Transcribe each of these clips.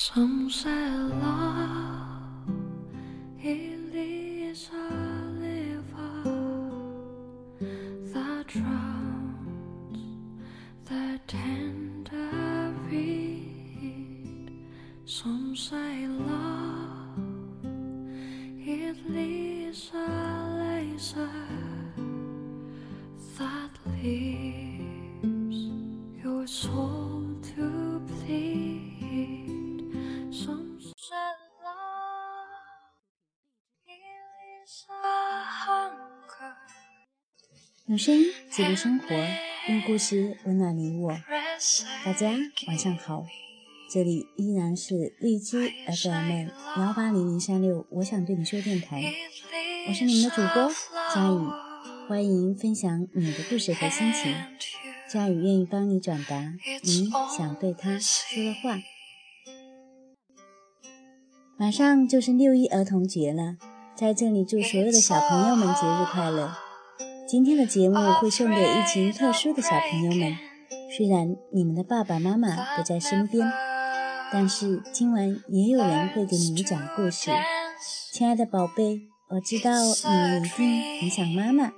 Some say love is a river that drowns the tender reed. Some say love it is a laser that leaves 用声音记录生活，用故事温暖你我。大家晚上好，这里依然是荔枝 FM 幺八零零三六，我想对你说电台，我是你们的主播佳宇，欢迎分享你的故事和心情。佳宇愿意帮你转达你想对他说的话。马上就是六一儿童节了，在这里祝所有的小朋友们节日快乐。今天的节目会送给一群特殊的小朋友们，虽然你们的爸爸妈妈不在身边，但是今晚也有人会给你们讲故事。亲爱的宝贝，我知道你们一定很想妈妈，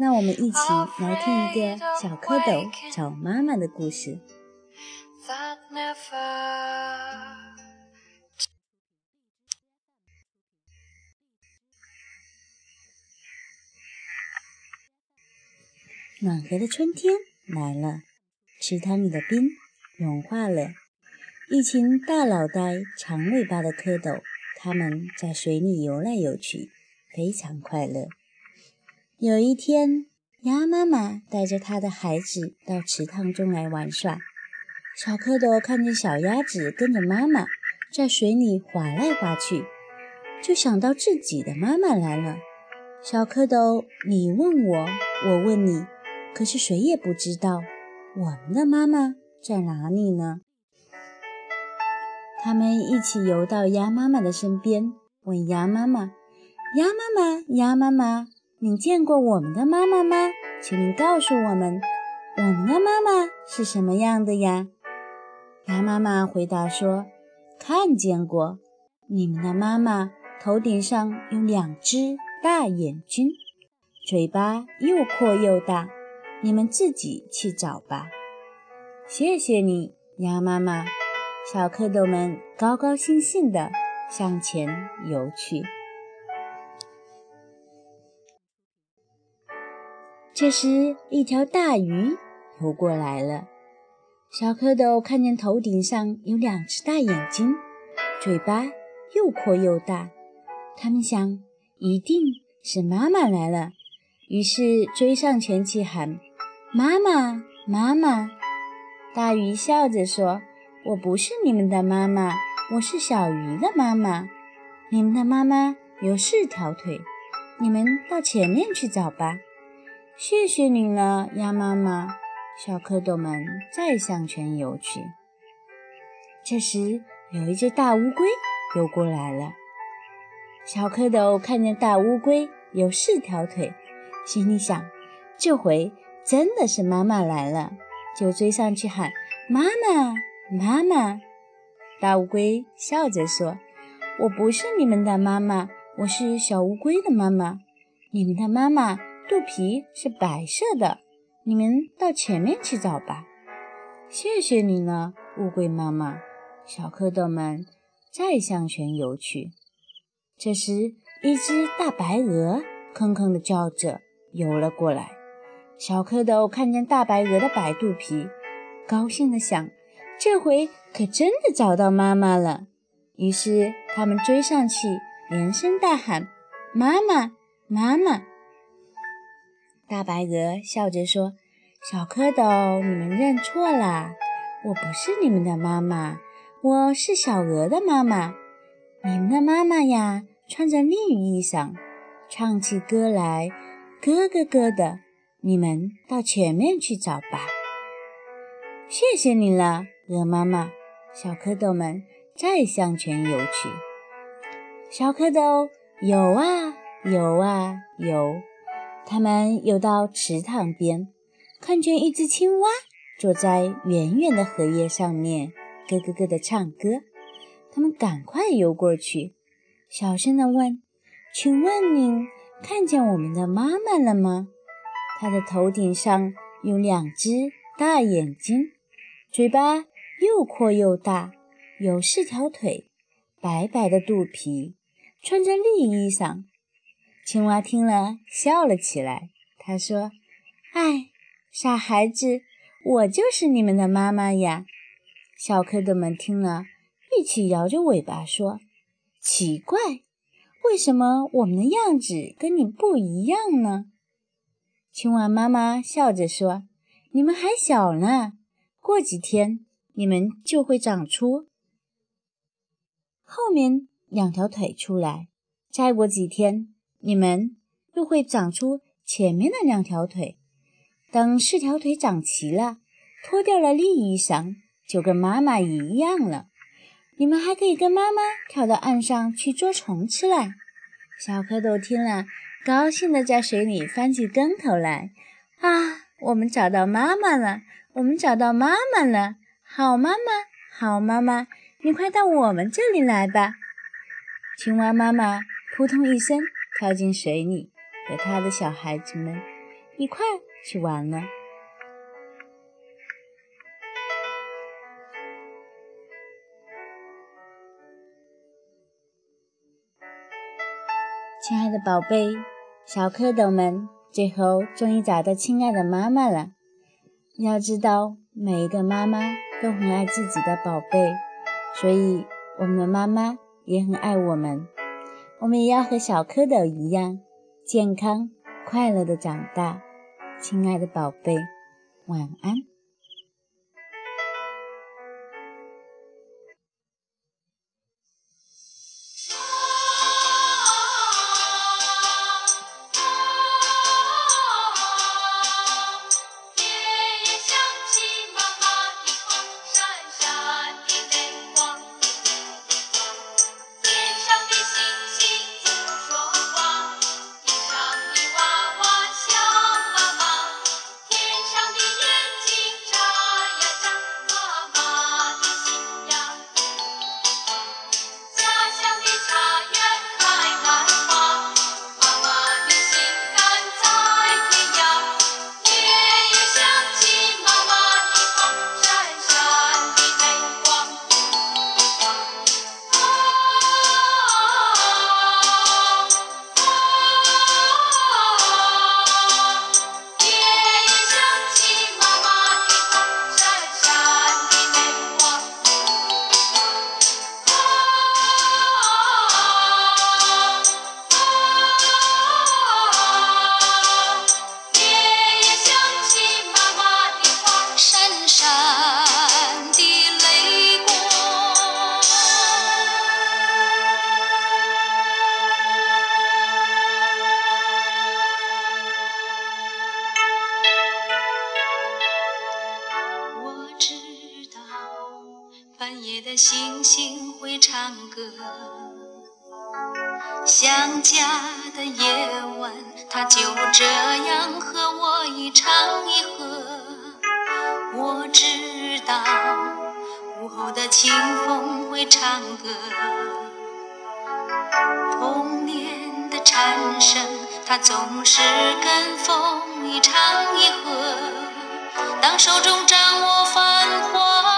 那我们一起来听一个小蝌蚪找妈妈的故事。暖和的春天来了，池塘里的冰融化了，一群大脑袋、长尾巴的蝌蚪，它们在水里游来游去，非常快乐。有一天，鸭妈妈带着它的孩子到池塘中来玩耍。小蝌蚪看见小鸭子跟着妈妈在水里划来划去，就想到自己的妈妈来了。小蝌蚪，你问我，我问你，可是谁也不知道我们的妈妈在哪里呢？他们一起游到鸭妈妈的身边，问鸭妈妈：“鸭妈妈，鸭妈妈，你见过我们的妈妈吗？请你告诉我们，我们的妈妈是什么样的呀？”鸭妈妈回答说：“看见过，你们的妈妈头顶上有两只大眼睛，嘴巴又阔又大，你们自己去找吧。”谢谢你，鸭妈妈。小蝌蚪们高高兴兴地向前游去。这时，一条大鱼游过来了。小蝌蚪看见头顶上有两只大眼睛，嘴巴又阔又大，他们想，一定是妈妈来了，于是追上前去喊：“妈妈，妈妈！”大鱼笑着说：“我不是你们的妈妈，我是小鱼的妈妈。你们的妈妈有四条腿，你们到前面去找吧。”谢谢你了，鸭妈妈。小蝌蚪们再向前游去。这时，有一只大乌龟游过来了。小蝌蚪看见大乌龟有四条腿，心里想：这回真的是妈妈来了，就追上去喊：“妈妈，妈妈！”大乌龟笑着说：“我不是你们的妈妈，我是小乌龟的妈妈。你们的妈妈肚皮是白色的。”你们到前面去找吧。谢谢你了，乌龟妈妈。小蝌蚪们再向前游去。这时，一只大白鹅吭吭地叫着游了过来。小蝌蚪看见大白鹅的白肚皮，高兴地想：这回可真的找到妈妈了。于是，他们追上去，连声大喊：“妈妈，妈妈！”大白鹅笑着说：“小蝌蚪，你们认错啦，我不是你们的妈妈，我是小鹅的妈妈。你们的妈妈呀，穿着绿衣裳，唱起歌来咯咯咯的。你们到前面去找吧。”谢谢你了，鹅妈妈。小蝌蚪们再向前游去。小蝌蚪游啊游啊游。他们游到池塘边，看见一只青蛙坐在圆圆的荷叶上面，咯咯咯地唱歌。他们赶快游过去，小声地问：“请问您看见我们的妈妈了吗？它的头顶上有两只大眼睛，嘴巴又阔又大，有四条腿，白白的肚皮，穿着绿衣裳。”青蛙听了，笑了起来。他说：“哎，傻孩子，我就是你们的妈妈呀！”小蝌蚪们听了。一起摇着尾巴说：“奇怪，为什么我们的样子跟你不一样呢？”青蛙妈妈笑着说：“你们还小呢，过几天你们就会长出后面两条腿出来。再过几天，你们又会长出前面的两条腿。等四条腿长齐了，脱掉了绿衣裳，就跟妈妈一样了。”你们还可以跟妈妈跳到岸上去捉虫吃啦！小蝌蚪听了，高兴地在水里翻起跟头来。啊，我们找到妈妈了！我们找到妈妈了！好妈妈，好妈妈，你快到我们这里来吧！青蛙妈妈扑通一声跳进水里，和它的小孩子们一块去玩了。亲爱的宝贝，小蝌蚪们最后终于找到亲爱的妈妈了。要知道，每一个妈妈都很爱自己的宝贝，所以我们的妈妈也很爱我们。我们也要和小蝌蚪一样，健康快乐的长大。亲爱的宝贝，晚安。想家的夜晚，它就这样和我一唱一和。我知道午后的清风会唱歌，童年的蝉声，它总是跟风一唱一和。当手中掌握繁华。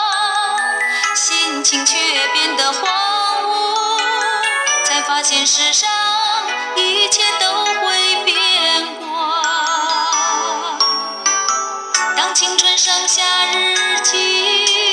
心情却变得荒，发现世上一切都会变卦。当青春剩下日记，